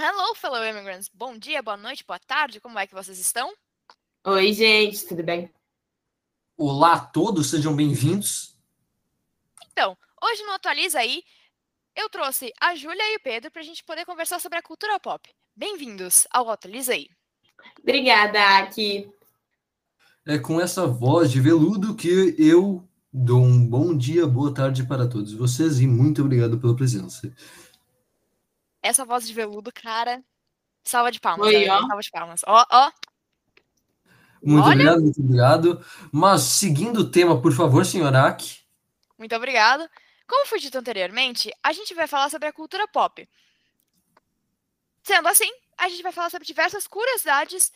Hello, fellow immigrants. Bom dia, boa noite, boa tarde. Como é que vocês estão? Oi, gente, tudo bem? Olá a todos, sejam bem-vindos. Então, hoje no Atualiza aí, eu trouxe a Júlia e o Pedro para a gente poder conversar sobre a cultura pop. Bem-vindos ao Atualiza aí. Obrigada, Aki. É com essa voz de veludo que eu dou um bom dia, boa tarde para todos vocês e muito obrigado pela presença. Essa voz de veludo, cara, salva de palmas. Oi, ó. Salva de palmas. Ó, ó. Muito Olha. obrigado, muito obrigado. Mas seguindo o tema, por favor, senhor Aki. Muito obrigado. Como foi dito anteriormente, a gente vai falar sobre a cultura pop. Sendo assim, a gente vai falar sobre diversas curiosidades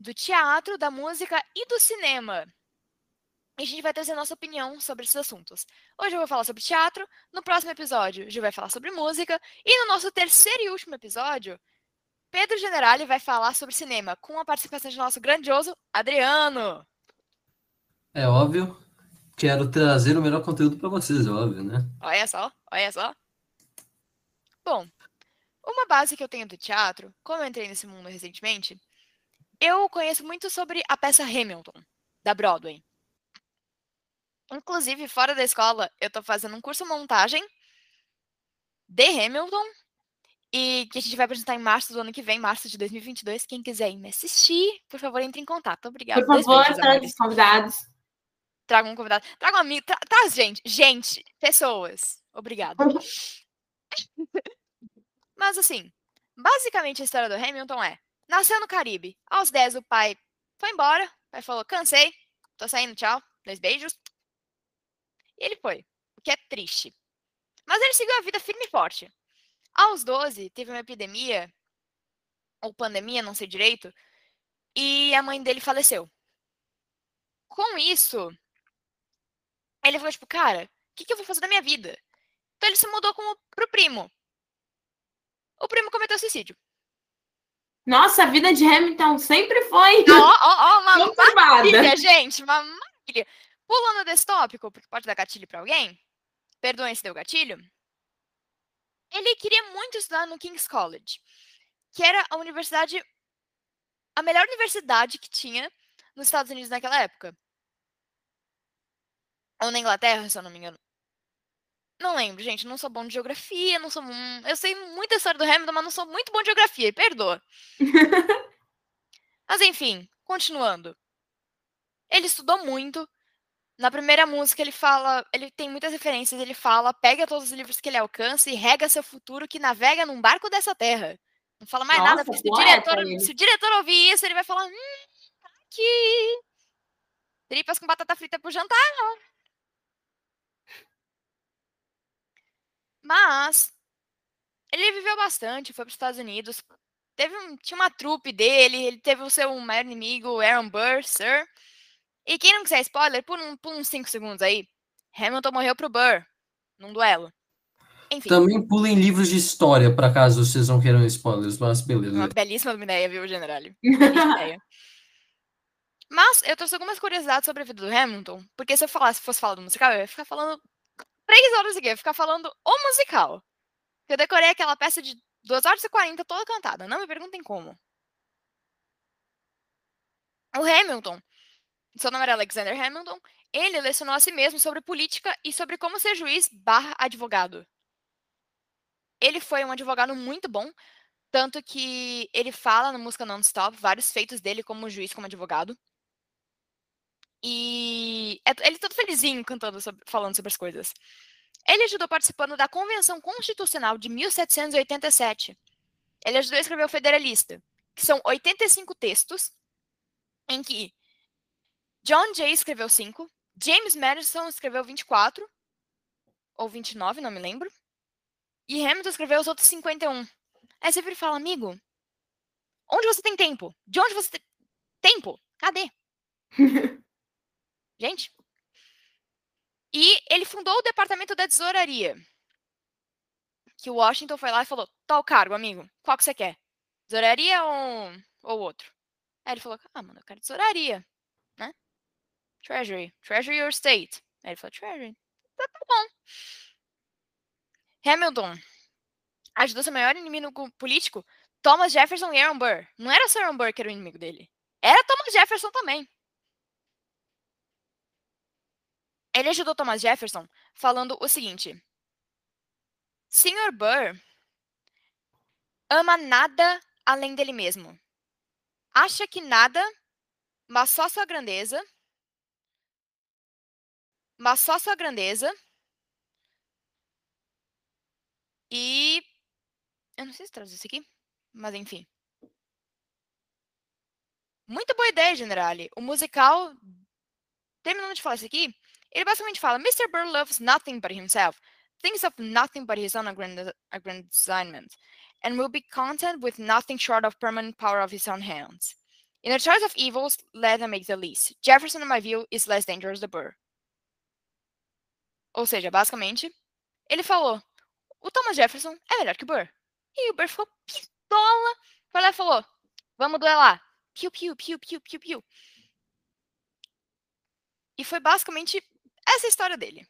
do teatro, da música e do cinema. E a gente vai trazer nossa opinião sobre esses assuntos. Hoje eu vou falar sobre teatro, no próximo episódio, Gil vai falar sobre música, e no nosso terceiro e último episódio, Pedro Generali vai falar sobre cinema, com a participação de nosso grandioso Adriano. É óbvio, quero trazer o melhor conteúdo para vocês, é óbvio, né? Olha só, olha só. Bom, uma base que eu tenho do teatro, como eu entrei nesse mundo recentemente, eu conheço muito sobre a peça Hamilton, da Broadway. Inclusive, fora da escola, eu tô fazendo um curso montagem de Hamilton e que a gente vai apresentar em março do ano que vem, março de 2022. Quem quiser ir me assistir, por favor, entre em contato. Obrigada. Por favor, amores. os convidados. Traga um convidado. Traga um amigo. Tra traz gente. Gente. Pessoas. Obrigada. Mas assim, basicamente a história do Hamilton é: nasceu no Caribe. Aos 10, o pai foi embora. O pai falou: cansei, tô saindo, tchau. Dois beijos. E ele foi. O que é triste. Mas ele seguiu a vida firme e forte. Aos 12, teve uma epidemia, ou pandemia, não sei direito, e a mãe dele faleceu. Com isso, ele falou, tipo, cara, o que, que eu vou fazer da minha vida? Então ele se mudou como, pro primo. O primo cometeu suicídio. Nossa, a vida de Hamilton sempre foi Ó, ó, ó, uma maravilha, gente, uma maravilha. Pulando desse tópico, porque pode dar gatilho pra alguém. Perdoem se deu gatilho. Ele queria muito estudar no King's College, que era a universidade, a melhor universidade que tinha nos Estados Unidos naquela época. Ou na Inglaterra, se eu não me engano. Não lembro, gente. Não sou bom de geografia, não sou. Eu sei muita história do Hamilton, mas não sou muito bom de geografia, perdoa. Mas enfim, continuando. Ele estudou muito. Na primeira música ele fala, ele tem muitas referências, ele fala, pega todos os livros que ele alcança e rega seu futuro que navega num barco dessa terra. Não fala mais nada, Nossa, porque se o, diretor, se o diretor ouvir isso, ele vai falar, hum, tá aqui. Tripas com batata frita pro jantar. Mas ele viveu bastante, foi para os Estados Unidos. Teve um, tinha uma trupe dele, ele teve o seu maior inimigo, Aaron Burr, Sir. E quem não quiser spoiler, por, um, por uns 5 segundos aí, Hamilton morreu pro Burr, num duelo. Enfim, Também pulem livros de história, para caso vocês não queiram spoilers, mas beleza. uma belíssima ideia, viu, General? Belíssima ideia. Mas eu trouxe algumas curiosidades sobre a vida do Hamilton, porque se eu falasse, fosse falar do musical, eu ia ficar falando três horas aqui, eu ia ficar falando o musical. Eu decorei aquela peça de 2 horas e 40 toda cantada, não me perguntem como. O Hamilton, seu nome era Alexander Hamilton, ele lecionou a si mesmo sobre política e sobre como ser juiz barra advogado. Ele foi um advogado muito bom, tanto que ele fala na música Non-Stop vários feitos dele como juiz, como advogado. E é- ele todo felizinho cantando, sobre- falando sobre as coisas. Ele ajudou participando da Convenção Constitucional de 1787. Ele ajudou a escrever o Federalista, que são 85 textos, em que John Jay escreveu 5, James Madison escreveu 24, ou 29, não me lembro, e Hamilton escreveu os outros 51. Aí você vira e fala, amigo, onde você tem tempo? De onde você tem tempo? Cadê? Gente. E ele fundou o Departamento da Tesouraria. Que o Washington foi lá e falou: tal cargo, amigo, qual que você quer? Tesouraria ou, ou outro? Aí ele falou: ah, mano, eu quero tesouraria? Treasury. Treasury or State. Aí ele falou: Treasury. Tá, tá bom. Hamilton ajudou seu maior inimigo político, Thomas Jefferson e Aaron Burr. Não era só Aaron Burr que era o inimigo dele. Era Thomas Jefferson também. Ele ajudou Thomas Jefferson falando o seguinte: Sr. Burr ama nada além dele mesmo. Acha que nada, mas só sua grandeza, mas só sua grandeza e eu não sei se traduz isso aqui, mas enfim. Muito boa ideia, Generale. O musical, terminando de falar isso aqui, ele basicamente fala: Mr. Burr loves nothing but himself, thinks of nothing but his own aggrandizement, and will be content with nothing short of permanent power of his own hands. In a choice of evils, let them make the least. Jefferson, in my view, is less dangerous than Burr. Ou seja, basicamente, ele falou: o Thomas Jefferson é melhor que o Burr. E o Burr ficou pistola. Foi lá e falou: vamos duelar. Piu, piu, piu, piu, piu, piu. E foi basicamente essa história dele.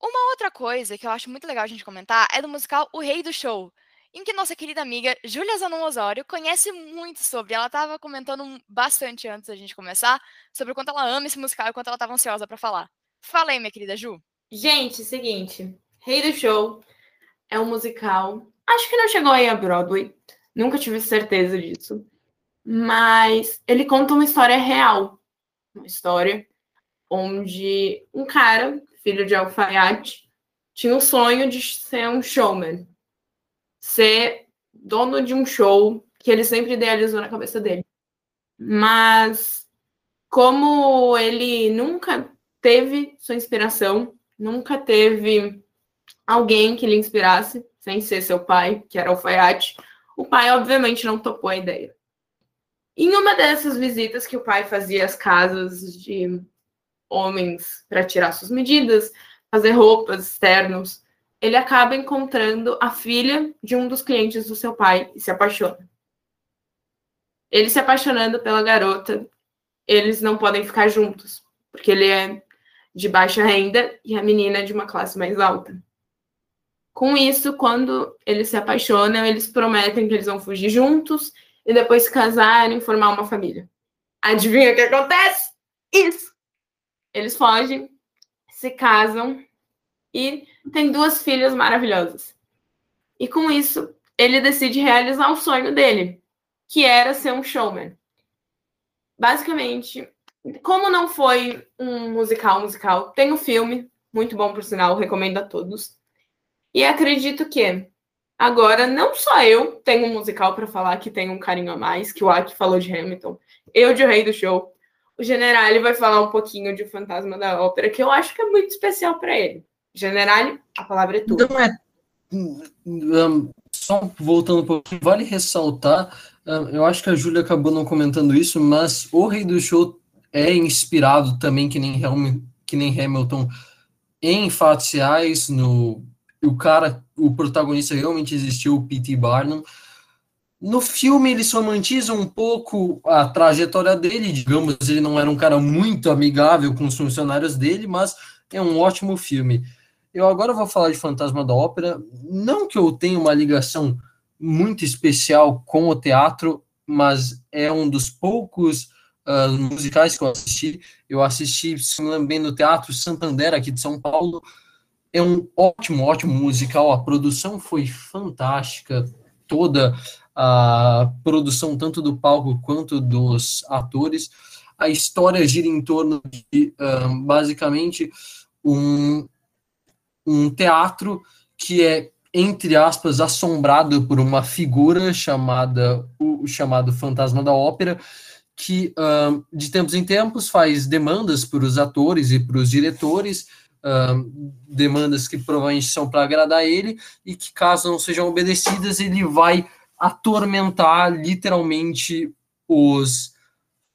Uma outra coisa que eu acho muito legal a gente comentar é do musical O Rei do Show, em que nossa querida amiga Júlia Zanon Osório conhece muito sobre. Ela estava comentando bastante antes da gente começar sobre o quanto ela ama esse musical e o quanto ela estava ansiosa para falar. Fala aí, minha querida Ju. Gente, seguinte, Rei do Show é um musical. Acho que não chegou aí a Broadway. Nunca tive certeza disso. Mas ele conta uma história real. Uma história onde um cara, filho de alfaiate, tinha o sonho de ser um showman, ser dono de um show que ele sempre idealizou na cabeça dele. Mas como ele nunca teve sua inspiração, nunca teve alguém que lhe inspirasse, sem ser seu pai, que era alfaiate, o pai obviamente não topou a ideia. Em uma dessas visitas que o pai fazia às casas de homens para tirar suas medidas, fazer roupas externos, ele acaba encontrando a filha de um dos clientes do seu pai e se apaixona. Ele se apaixonando pela garota, eles não podem ficar juntos, porque ele é de baixa renda e a menina de uma classe mais alta. Com isso, quando eles se apaixonam, eles prometem que eles vão fugir juntos e depois se casarem e formar uma família. Adivinha o que acontece? Isso! Eles fogem, se casam e têm duas filhas maravilhosas. E com isso, ele decide realizar o sonho dele, que era ser um showman. Basicamente, como não foi um musical musical, tem um filme, muito bom por sinal, recomendo a todos. E acredito que agora não só eu tenho um musical para falar que tem um carinho a mais, que o Aki falou de Hamilton, eu de O Rei do Show, o Generale vai falar um pouquinho de O Fantasma da Ópera, que eu acho que é muito especial para ele. Generale, a palavra é tua. Não é. Um, só voltando um pouquinho, vale ressaltar, um, eu acho que a Júlia acabou não comentando isso, mas O Rei do Show é inspirado também, que nem, que nem Hamilton, em fatos reais, no o cara, o protagonista realmente existiu, o P.T. Barnum, no filme eles romantizam um pouco a trajetória dele, digamos, ele não era um cara muito amigável com os funcionários dele, mas é um ótimo filme. Eu agora vou falar de Fantasma da Ópera, não que eu tenha uma ligação muito especial com o teatro, mas é um dos poucos uh, musicais que eu assisti. Eu assisti, se lembro bem, no Teatro Santander, aqui de São Paulo. É um ótimo, ótimo musical. A produção foi fantástica, toda a produção tanto do palco quanto dos atores. A história gira em torno de, um, basicamente, um, um teatro que é, entre aspas, assombrado por uma figura chamada o chamado Fantasma da Ópera, que um, de tempos em tempos faz demandas para os atores e para os diretores, um, demandas que provavelmente são para agradar ele, e que, caso não sejam obedecidas, ele vai atormentar literalmente os,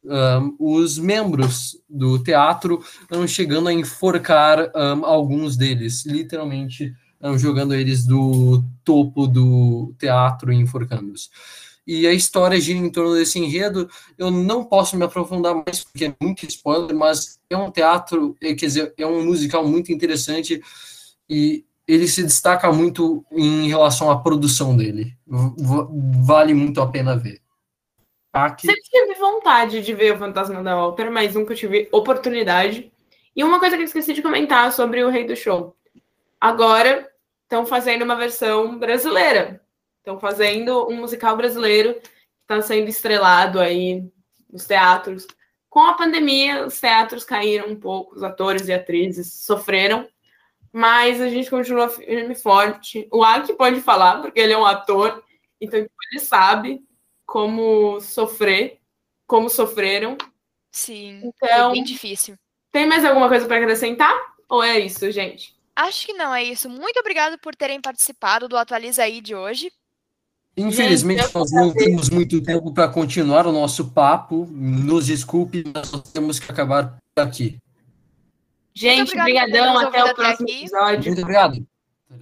um, os membros do teatro, um, chegando a enforcar um, alguns deles, literalmente jogando eles do topo do teatro e enforcando-os. E a história gira em torno desse enredo. Eu não posso me aprofundar mais porque é muito spoiler, mas é um teatro, é, quer dizer, é um musical muito interessante e ele se destaca muito em relação à produção dele. Vale muito a pena ver. Aqui... Sempre tive vontade de ver o Fantasma da Ópera, mas nunca tive oportunidade. E uma coisa que eu esqueci de comentar sobre o Rei do Show. Agora estão fazendo uma versão brasileira. Estão fazendo um musical brasileiro que está sendo estrelado aí nos teatros. Com a pandemia, os teatros caíram um pouco, os atores e atrizes sofreram, mas a gente continua firme e forte. O Aki pode falar, porque ele é um ator, então ele sabe como sofrer, como sofreram. Sim, então, é bem difícil. Tem mais alguma coisa para acrescentar? Ou é isso, gente? Acho que não, é isso. Muito obrigado por terem participado do Atualiza aí de hoje. Infelizmente, gente, nós não temos muito tempo para continuar o nosso papo. Nos desculpe, nós temos que acabar aqui. Gente, obrigadão. Até o próximo aqui. episódio. Muito obrigado.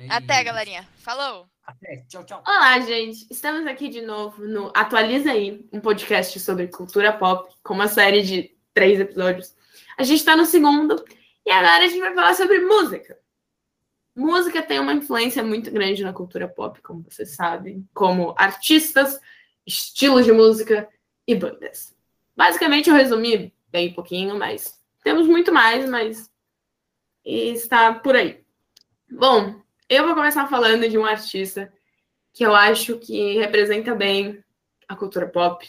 Até, galerinha. Falou. Até. Tchau, tchau. Olá, gente. Estamos aqui de novo no Atualiza aí, um podcast sobre cultura pop, com uma série de três episódios. A gente está no segundo e agora a gente vai falar sobre música. Música tem uma influência muito grande na cultura pop, como vocês sabem, como artistas, estilos de música e bandas. Basicamente, eu resumi bem pouquinho, mas temos muito mais, mas está por aí. Bom, eu vou começar falando de um artista que eu acho que representa bem a cultura pop,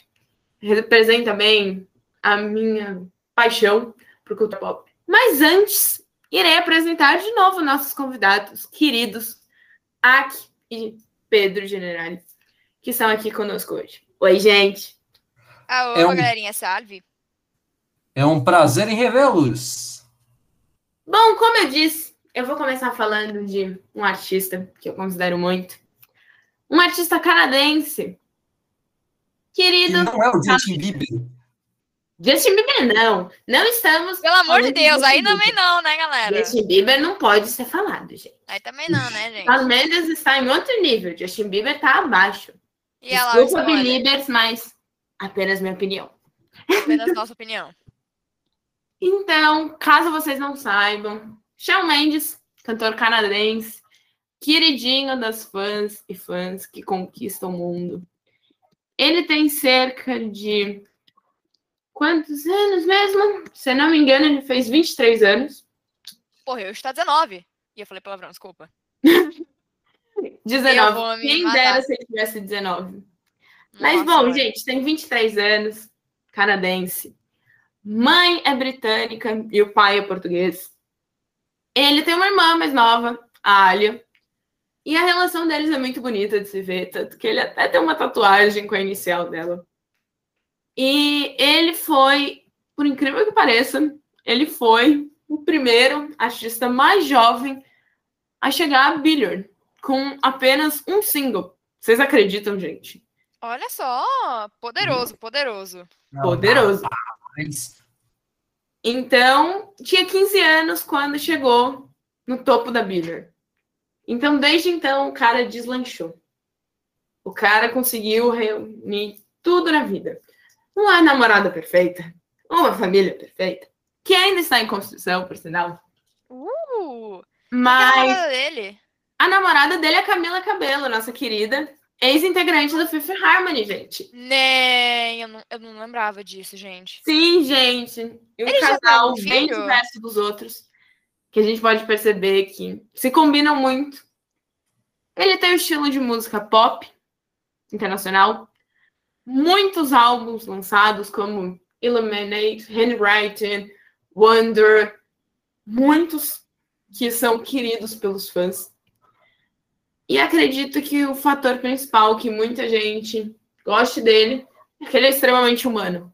representa bem a minha paixão por cultura pop. Mas antes, irei apresentar de novo nossos convidados queridos, Aki e Pedro Generali, que estão aqui conosco hoje. Oi, gente. Alô, é um... galerinha, salve. É um prazer em revê-los. Bom, como eu disse, eu vou começar falando de um artista que eu considero muito. Um artista canadense. Querido. não é o Justin Bieber. Justin Bieber não. Não estamos. Pelo amor de Deus, de aí também não, né, galera? Justin Bieber não pode ser falado, gente. Aí também não, né, gente? Shawn Mendes está em outro nível. Justin Bieber está abaixo. E Desculpa, Beliebers, mas apenas minha opinião. Apenas nossa opinião. Então, caso vocês não saibam, Shawn Mendes, cantor canadense, queridinho das fãs e fãs que conquistam o mundo. Ele tem cerca de Quantos anos mesmo? Se não me engano, ele fez 23 anos. Porra, eu estou 19. E eu falei palavrão, desculpa. 19. Quem matar. dera se ele tivesse 19. Nossa, Mas, bom, mãe. gente, tem 23 anos, canadense. Mãe é britânica e o pai é português. Ele tem uma irmã mais nova, a Alia. E a relação deles é muito bonita de se ver, tanto que ele até tem uma tatuagem com a inicial dela. E ele foi, por incrível que pareça, ele foi o primeiro artista mais jovem a chegar a Billiard com apenas um single. Vocês acreditam, gente? Olha só, poderoso, poderoso. Poderoso. Então, tinha 15 anos quando chegou no topo da Billiard. Então, desde então, o cara deslanchou. O cara conseguiu reunir tudo na vida uma namorada perfeita, uma família perfeita, que ainda está em construção, por sinal. Uh! Mas. A namorada dele? A namorada dele é a Camila Cabelo, nossa querida ex-integrante do Fifth Harmony, gente. Nem, eu não, eu não lembrava disso, gente. Sim, gente. E um Ele casal um bem diverso dos outros, que a gente pode perceber que se combinam muito. Ele tem o um estilo de música pop internacional, muitos álbuns lançados, como Illuminate, Handwriting, Wonder, muitos que são queridos pelos fãs. E acredito que o fator principal que muita gente goste dele é que ele é extremamente humano.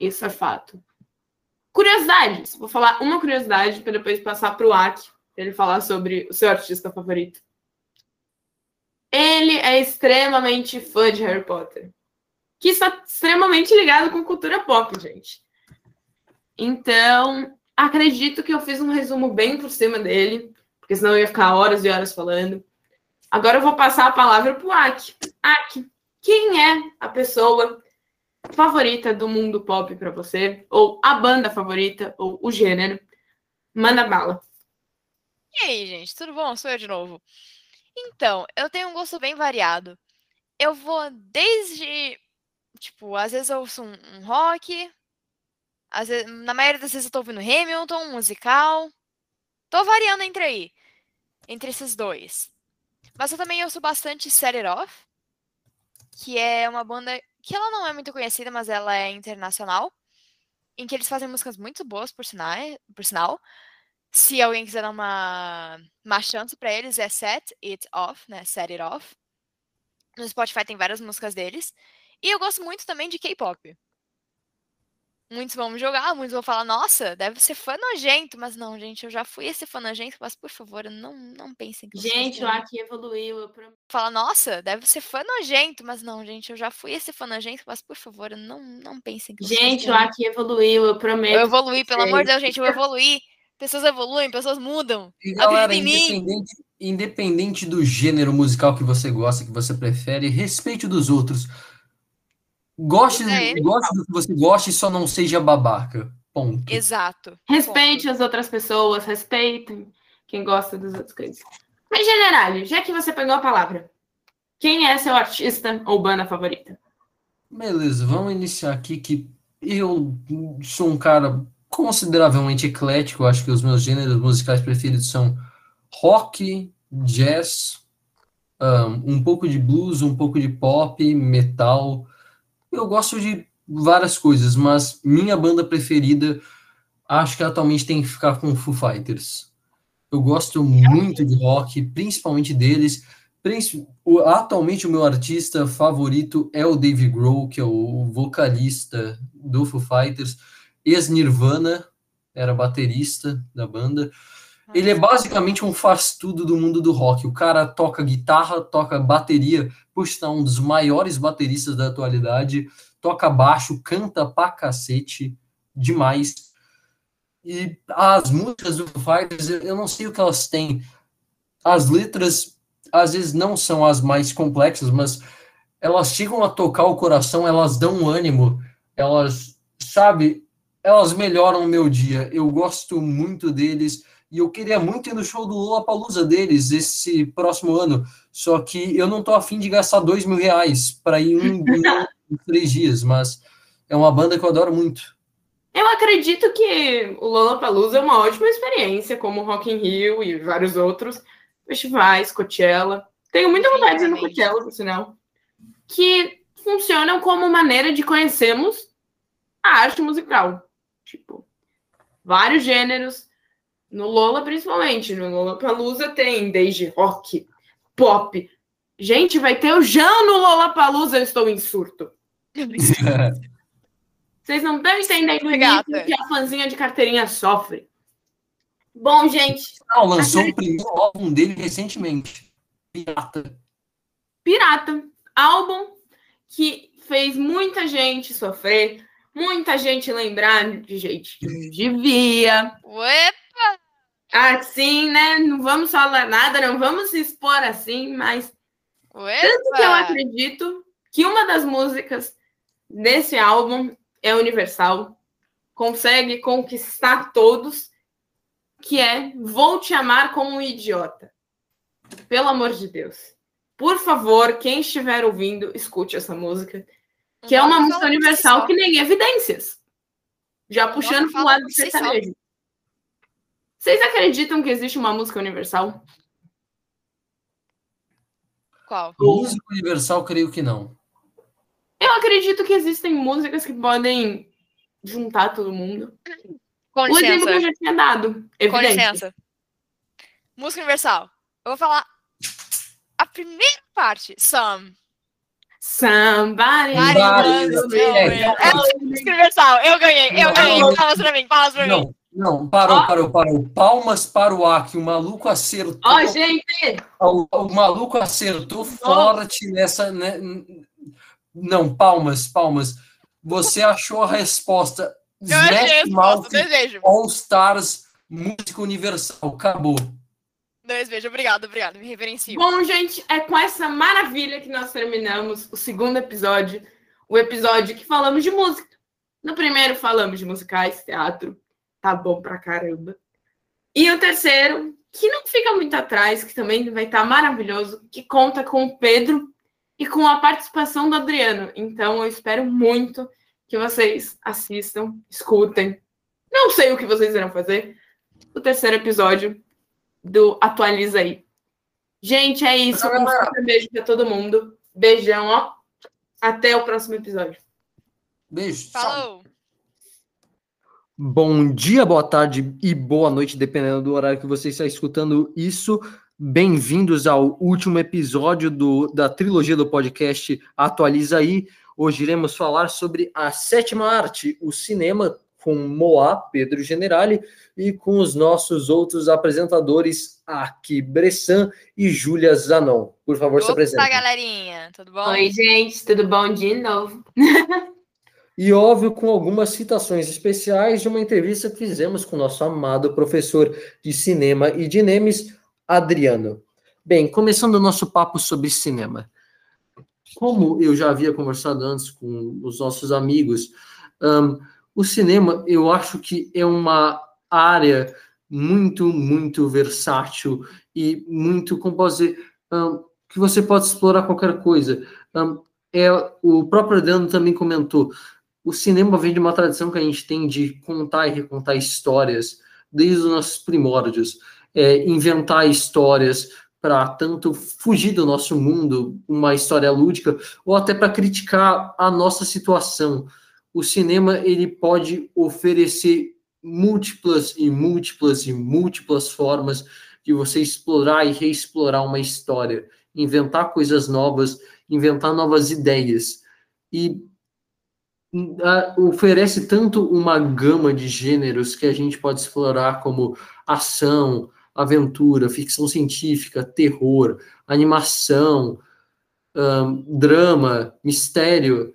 Isso é fato. Curiosidades. Vou falar uma curiosidade para depois passar para o Aki, para ele falar sobre o seu artista favorito. Ele é extremamente fã de Harry Potter que está extremamente ligado com cultura pop, gente. Então, acredito que eu fiz um resumo bem por cima dele, porque senão eu ia ficar horas e horas falando. Agora eu vou passar a palavra para o Aki. Aki, quem é a pessoa favorita do mundo pop para você? Ou a banda favorita, ou o gênero? Manda bala. E aí, gente, tudo bom? Sou eu de novo. Então, eu tenho um gosto bem variado. Eu vou desde, tipo, às vezes eu ouço um, um rock, às vezes, na maioria das vezes eu tô ouvindo Hamilton, um musical. Tô variando entre aí, entre esses dois. Mas eu também ouço bastante Set It Off, que é uma banda que ela não é muito conhecida, mas ela é internacional, em que eles fazem músicas muito boas, por, sinal, por sinal. Se alguém quiser dar uma, uma chance para eles, é Set It Off, né? Set It Off. No Spotify tem várias músicas deles. E eu gosto muito também de K-pop. Muitos vão jogar, muitos vão falar, nossa, deve ser fã nojento, mas não, gente, eu já fui esse fã nojento, mas por favor, não, não pensem que Gente, o Aki evoluiu, eu prometo. Fala, nossa, deve ser fã nojento, mas não, gente, eu já fui esse fã nojento, mas por favor, não, não pensem que Gente, o Aki evoluiu, eu prometo. Eu evoluí, pelo amor de Deus, gente, eu evoluí. Pessoas evoluem, pessoas mudam. E galera, independente, independente do gênero musical que você gosta, que você prefere, respeite dos outros. Goste, é goste do que você gosta e só não seja babaca. Ponto. Exato. Respeite Ponto. as outras pessoas, respeitem quem gosta das outras coisas. Mas, general, já que você pegou a palavra, quem é seu artista ou banda favorita? Beleza, vamos iniciar aqui que eu sou um cara consideravelmente eclético. Acho que os meus gêneros musicais preferidos são rock, jazz, um, um pouco de blues, um pouco de pop, metal, eu gosto de várias coisas, mas minha banda preferida acho que atualmente tem que ficar com Foo Fighters. Eu gosto muito de rock, principalmente deles. Atualmente o meu artista favorito é o Dave Grohl, que é o vocalista do Foo Fighters, ex-Nirvana, era baterista da banda. Ele é basicamente um faz-tudo do mundo do rock. O cara toca guitarra, toca bateria, por estar um dos maiores bateristas da atualidade, toca baixo, canta pra cacete, demais. E as músicas do Fighters, eu não sei o que elas têm. As letras, às vezes, não são as mais complexas, mas elas chegam a tocar o coração, elas dão um ânimo, elas, sabe, elas melhoram o meu dia. Eu gosto muito deles e eu queria muito ir no show do Lollapalooza deles esse próximo ano, só que eu não tô afim de gastar dois mil reais para ir um, em três dias, mas é uma banda que eu adoro muito. Eu acredito que o Lollapalooza é uma ótima experiência, como o Rock in Rio e vários outros festivais, Coachella. Tenho muita vontade de ir no Coachella, por sinal. Que funcionam como maneira de conhecermos a arte musical. Tipo, vários gêneros, no Lola, principalmente. No Lola Palusa tem desde rock, pop. Gente, vai ter o Jão no Lola Palusa, eu estou em surto. Vocês não estão entendendo o que a fãzinha de carteirinha sofre. Bom, gente. Não, lançou o primeiro álbum dele recentemente. Pirata. Pirata. Álbum que fez muita gente sofrer, muita gente lembrar de gente que devia. Uepa! Assim, né? Não vamos falar nada, não vamos se expor assim, mas Uepa! tanto que eu acredito que uma das músicas desse álbum é universal, consegue conquistar todos, que é Vou te amar como um idiota. Pelo amor de Deus. Por favor, quem estiver ouvindo, escute essa música, que é uma música universal que nem evidências. Já puxando para o lado do sertanejo. Vocês acreditam que existe uma música universal? Qual? Música universal, creio que não. Eu acredito que existem músicas que podem juntar todo mundo. Com licença. O exemplo que eu já tinha dado. Evidente. Com licença. Música universal. Eu vou falar a primeira parte. Some. Somebody. Somebody. É, é música universal. Eu ganhei. Eu ganhei. Fala pra mim. Fala pra mim. Não, parou, oh. parou, parou. Palmas para o Aki. O maluco acertou. Ó, oh, gente! O, o, maluco acertou oh. forte nessa. Né? Não, palmas, palmas. Você achou a resposta. Eu achei a resposta, desejo. All Stars, música universal. Acabou. Desejo, obrigado, obrigado. Me reverencio. Bom, gente, é com essa maravilha que nós terminamos o segundo episódio. O episódio que falamos de música. No primeiro falamos de musicais, teatro, tá bom pra caramba. E o terceiro que não fica muito atrás, que também vai estar maravilhoso, que conta com o Pedro e com a participação do Adriano. Então eu espero muito que vocês assistam, escutem. Não sei o que vocês irão fazer. O terceiro episódio do Atualiza aí. Gente, é isso. Um beijo para todo mundo. Beijão, ó. Até o próximo episódio. Beijo. Falou! Bom dia, boa tarde e boa noite, dependendo do horário que você está escutando isso. Bem-vindos ao último episódio do, da trilogia do podcast Atualiza aí. Hoje iremos falar sobre a sétima arte, o cinema, com Moá, Pedro Generali, e com os nossos outros apresentadores, Aki Bressan e Júlia Zanon. Por favor, Opa, se apresente. galerinha, tudo bom? Oi, gente, tudo bom de novo? E óbvio, com algumas citações especiais de uma entrevista que fizemos com o nosso amado professor de cinema e de Nemes, Adriano. Bem, começando o nosso papo sobre cinema. Como eu já havia conversado antes com os nossos amigos, um, o cinema eu acho que é uma área muito, muito versátil e muito, como posso dizer, um, que você pode explorar qualquer coisa. Um, é, o próprio Adriano também comentou, o cinema vem de uma tradição que a gente tem de contar e recontar histórias desde os nossos primórdios, é, inventar histórias para tanto fugir do nosso mundo, uma história lúdica, ou até para criticar a nossa situação. O cinema ele pode oferecer múltiplas e múltiplas e múltiplas formas de você explorar e reexplorar uma história, inventar coisas novas, inventar novas ideias. E oferece tanto uma gama de gêneros que a gente pode explorar como ação, aventura, ficção científica, terror, animação, um, drama, mistério.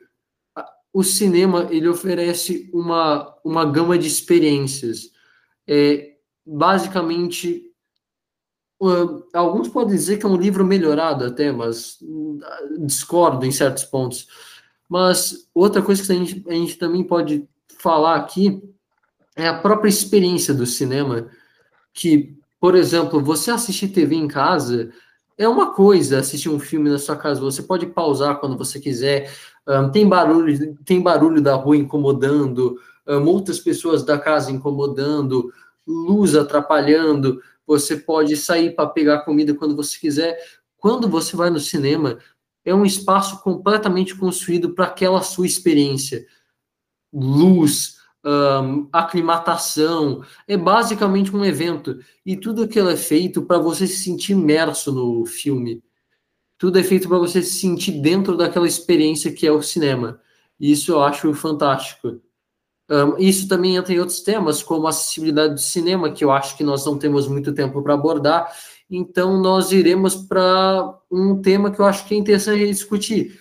O cinema ele oferece uma, uma gama de experiências. É, basicamente, um, alguns podem dizer que é um livro melhorado até, mas hum, discordo em certos pontos mas outra coisa que a gente, a gente também pode falar aqui é a própria experiência do cinema, que, por exemplo, você assistir TV em casa é uma coisa, assistir um filme na sua casa, você pode pausar quando você quiser, um, tem barulho, tem barulho da rua incomodando, um, outras pessoas da casa incomodando, luz atrapalhando, você pode sair para pegar comida quando você quiser. Quando você vai no cinema, é um espaço completamente construído para aquela sua experiência. Luz, um, aclimatação, é basicamente um evento. E tudo aquilo é feito para você se sentir imerso no filme. Tudo é feito para você se sentir dentro daquela experiência que é o cinema. Isso eu acho fantástico. Um, isso também entra em outros temas, como a acessibilidade do cinema, que eu acho que nós não temos muito tempo para abordar, então, nós iremos para um tema que eu acho que é interessante discutir: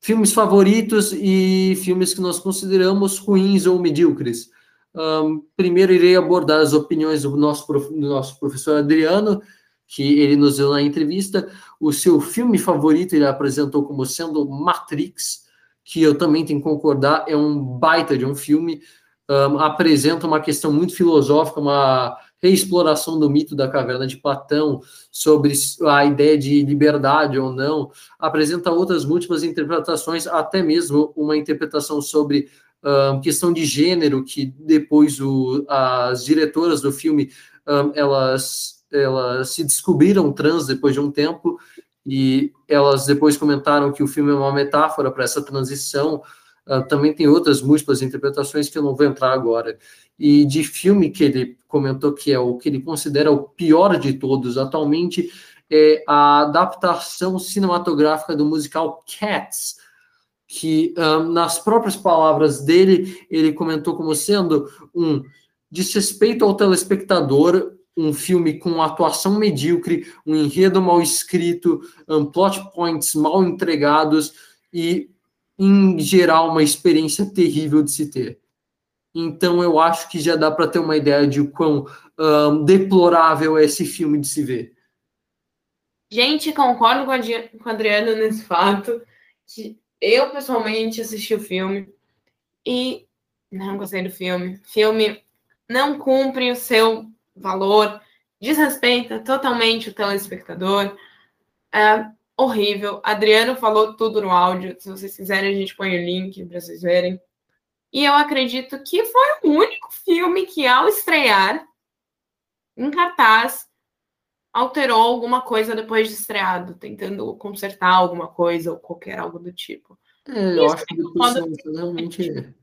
filmes favoritos e filmes que nós consideramos ruins ou medíocres. Um, primeiro, irei abordar as opiniões do nosso, do nosso professor Adriano, que ele nos deu na entrevista. O seu filme favorito ele apresentou como sendo Matrix, que eu também tenho que concordar, é um baita de um filme. Um, apresenta uma questão muito filosófica, uma reexploração do mito da caverna de Platão, sobre a ideia de liberdade ou não, apresenta outras múltiplas interpretações, até mesmo uma interpretação sobre uh, questão de gênero, que depois o, as diretoras do filme um, elas, elas se descobriram trans depois de um tempo, e elas depois comentaram que o filme é uma metáfora para essa transição. Uh, também tem outras múltiplas interpretações que eu não vou entrar agora. E de filme que ele comentou que é o que ele considera o pior de todos atualmente é a adaptação cinematográfica do musical Cats, que um, nas próprias palavras dele ele comentou como sendo um desrespeito ao telespectador, um filme com atuação medíocre, um enredo mal escrito, um, plot points mal entregados e em geral uma experiência terrível de se ter. Então eu acho que já dá para ter uma ideia de quão um, deplorável é esse filme de se ver. Gente, concordo com, com a Adriana nesse fato. Que eu pessoalmente assisti o filme e não gostei do filme. Filme não cumpre o seu valor de desrespeita totalmente o telespectador. É horrível. Adriano falou tudo no áudio. Se vocês quiserem, a gente põe o link para vocês verem. E eu acredito que foi o único filme que, ao estrear em cartaz, alterou alguma coisa depois de estreado, tentando consertar alguma coisa ou qualquer algo do tipo. É, eu acho que depois realmente.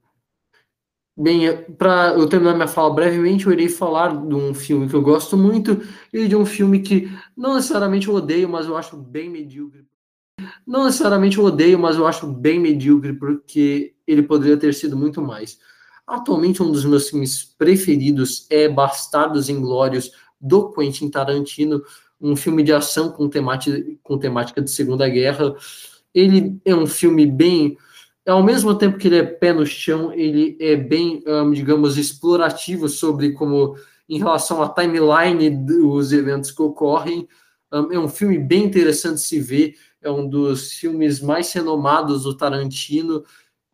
Bem, para eu terminar minha fala brevemente, eu irei falar de um filme que eu gosto muito e de um filme que não necessariamente eu odeio, mas eu acho bem medíocre. Não necessariamente eu odeio, mas eu acho bem medíocre porque ele poderia ter sido muito mais. Atualmente, um dos meus filmes preferidos é Bastardos Inglórios, do Quentin Tarantino, um filme de ação com temática, com temática de Segunda Guerra. Ele é um filme bem ao mesmo tempo que ele é pé no chão, ele é bem, digamos, explorativo sobre como, em relação à timeline dos eventos que ocorrem. É um filme bem interessante se ver, é um dos filmes mais renomados do Tarantino,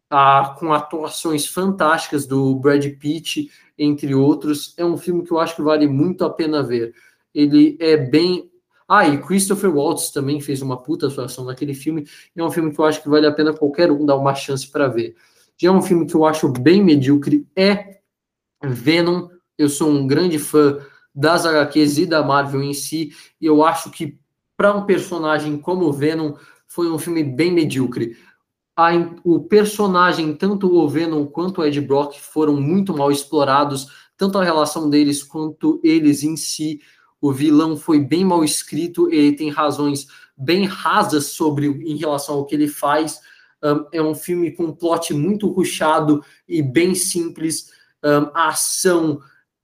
ah, com atuações fantásticas do Brad Pitt, entre outros. É um filme que eu acho que vale muito a pena ver. Ele é bem ah, e Christopher Waltz também fez uma puta atuação naquele filme. é um filme que eu acho que vale a pena qualquer um dar uma chance para ver. Já é um filme que eu acho bem medíocre é Venom. Eu sou um grande fã das HQs e da Marvel em si. E eu acho que para um personagem como Venom foi um filme bem medíocre. A, o personagem, tanto o Venom quanto o Ed Brock, foram muito mal explorados, tanto a relação deles quanto eles em si o vilão foi bem mal escrito, ele tem razões bem rasas sobre em relação ao que ele faz. Um, é um filme com um plot muito ruchado e bem simples. Um, a ação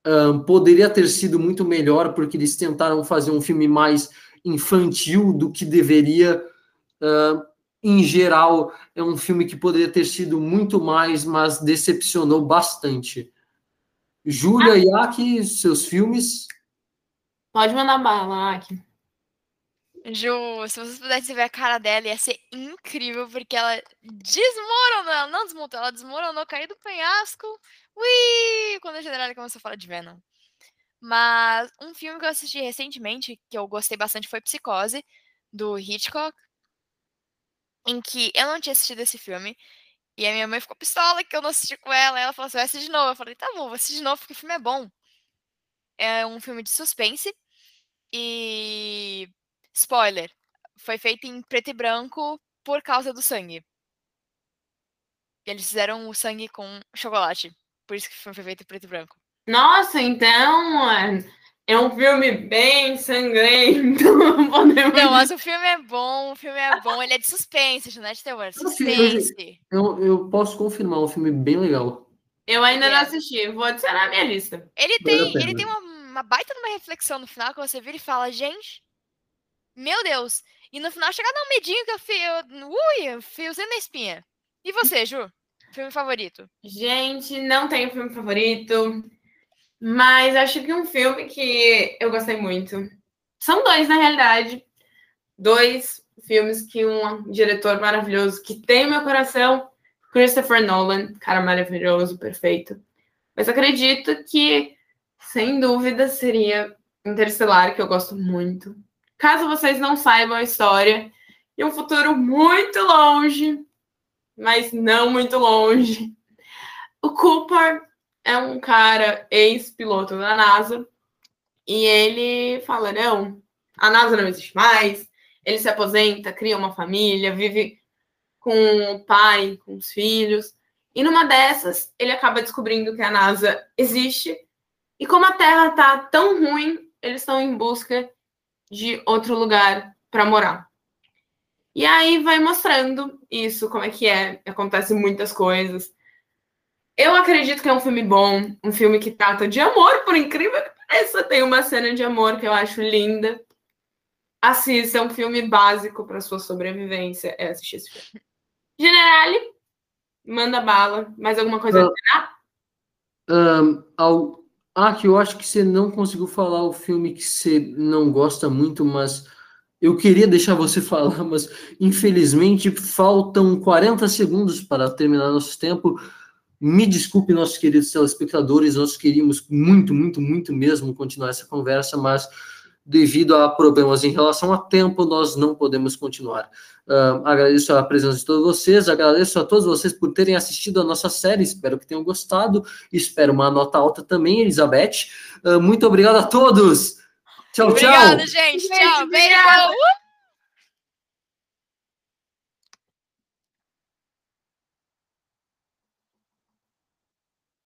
um, poderia ter sido muito melhor, porque eles tentaram fazer um filme mais infantil do que deveria. em geral, é um filme que poderia ter sido muito mais, mas decepcionou bastante. Júlia, Yak, seus filmes? Pode mandar bala, Aki. Ju, se vocês pudessem ver a cara dela, ia ser incrível, porque ela desmoronou, ela não desmontou, ela desmoronou, caiu do penhasco. Ui! Quando a general começou a falar de Venom. Mas um filme que eu assisti recentemente, que eu gostei bastante, foi Psicose, do Hitchcock. Em que eu não tinha assistido esse filme. E a minha mãe ficou pistola que eu não assisti com ela. Ela falou assim: vai assistir de novo. Eu falei: tá bom, vou assistir de novo porque o filme é bom. É um filme de suspense e spoiler, foi feito em preto e branco por causa do sangue. Eles fizeram o sangue com chocolate. Por isso que foi feito em preto e branco. Nossa, então é um filme bem sangrento. Podemos... Não, mas o filme é bom, o filme é bom, ele é de suspense, é de terror, suspense. Eu, eu posso confirmar, um filme bem legal. Eu ainda é. não assisti, vou adicionar na minha lista. Ele tem, ele tem uma uma baita numa reflexão no final que você vira e fala, gente, meu Deus. E no final chega a dar um medinho que eu fio. Ui, fiozinho na espinha. E você, Ju? Filme favorito? Gente, não tenho filme favorito. Mas acho que um filme que eu gostei muito. São dois, na realidade. Dois filmes que um diretor maravilhoso que tem o meu coração, Christopher Nolan, cara maravilhoso, perfeito. Mas acredito que sem dúvida, seria Interestelar, que eu gosto muito. Caso vocês não saibam a história, em um futuro muito longe, mas não muito longe, o Cooper é um cara ex-piloto da NASA e ele fala: não, a NASA não existe mais. Ele se aposenta, cria uma família, vive com o pai, com os filhos. E numa dessas, ele acaba descobrindo que a NASA existe e como a Terra tá tão ruim, eles estão em busca de outro lugar para morar. E aí vai mostrando isso, como é que é, acontece muitas coisas. Eu acredito que é um filme bom, um filme que trata de amor, por incrível que pareça, tem uma cena de amor que eu acho linda. Assista, é um filme básico para sua sobrevivência, é assistir esse filme. Generale, manda bala. Mais alguma coisa uh, a um, ao, ah, que eu acho que você não conseguiu falar o filme que você não gosta muito, mas eu queria deixar você falar, mas infelizmente faltam 40 segundos para terminar nosso tempo. me desculpe, nossos queridos telespectadores, nós queríamos muito, muito, muito mesmo continuar essa conversa, mas devido a problemas em relação a tempo, nós não podemos continuar. Uh, agradeço a presença de todos vocês, agradeço a todos vocês por terem assistido a nossa série, espero que tenham gostado, espero uma nota alta também, Elizabeth. Uh, muito obrigado a todos! Tchau, Obrigada, tchau! gente! Gente, Tchau! Beijo!